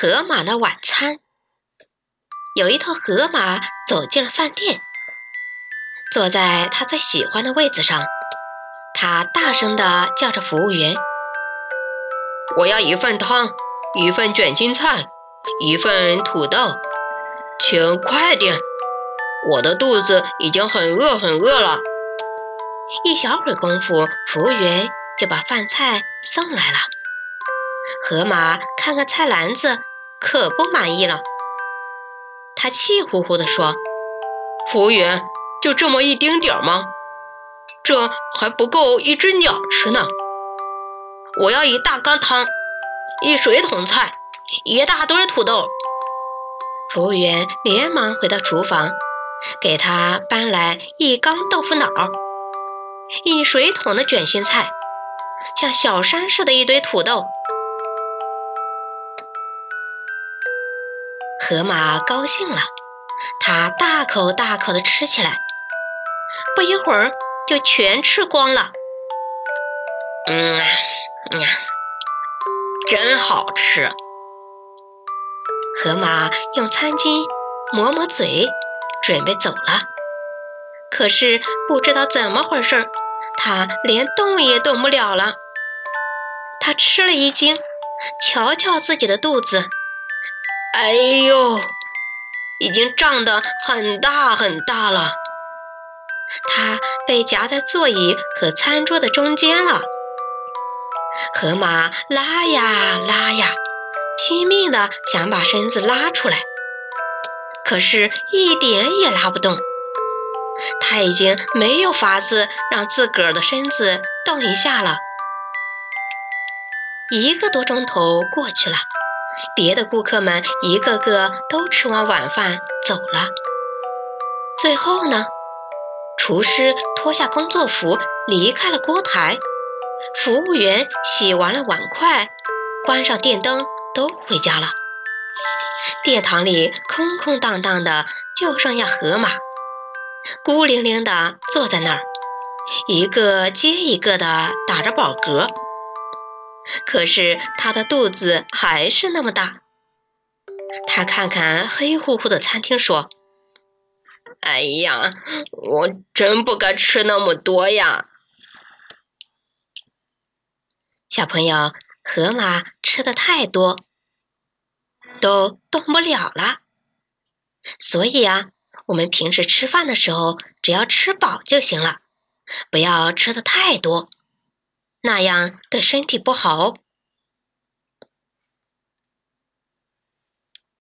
河马的晚餐。有一头河马走进了饭店，坐在他最喜欢的位子上，他大声地叫着服务员：“我要一份汤，一份卷心菜，一份土豆，请快点！我的肚子已经很饿很饿了。”一小会儿功夫，服务员就把饭菜送来了。河马看看菜篮子，可不满意了。他气呼呼地说：“服务员，就这么一丁点儿吗？这还不够一只鸟吃呢！我要一大缸汤，一水桶菜，一大堆土豆。”服务员连忙回到厨房，给他搬来一缸豆腐脑。一水桶的卷心菜，像小山似的一堆土豆。河马高兴了，它大口大口的吃起来，不一会儿就全吃光了。嗯呀，真好吃！河马用餐巾抹抹嘴，准备走了。可是不知道怎么回事，他连动也动不了了。他吃了一惊，瞧瞧自己的肚子，哎呦，已经胀得很大很大了。他被夹在座椅和餐桌的中间了。河马拉呀拉呀，拼命的想把身子拉出来，可是一点也拉不动。他已经没有法子让自个儿的身子动一下了。一个多钟头过去了，别的顾客们一个个都吃完晚饭走了。最后呢，厨师脱下工作服离开了锅台，服务员洗完了碗筷，关上电灯都回家了。殿堂里空空荡荡的，就剩下河马。孤零零地坐在那儿，一个接一个地打着饱嗝。可是他的肚子还是那么大。他看看黑乎乎的餐厅，说：“哎呀，我真不该吃那么多呀！”小朋友，河马吃的太多，都动不了了。所以啊。我们平时吃饭的时候，只要吃饱就行了，不要吃的太多，那样对身体不好。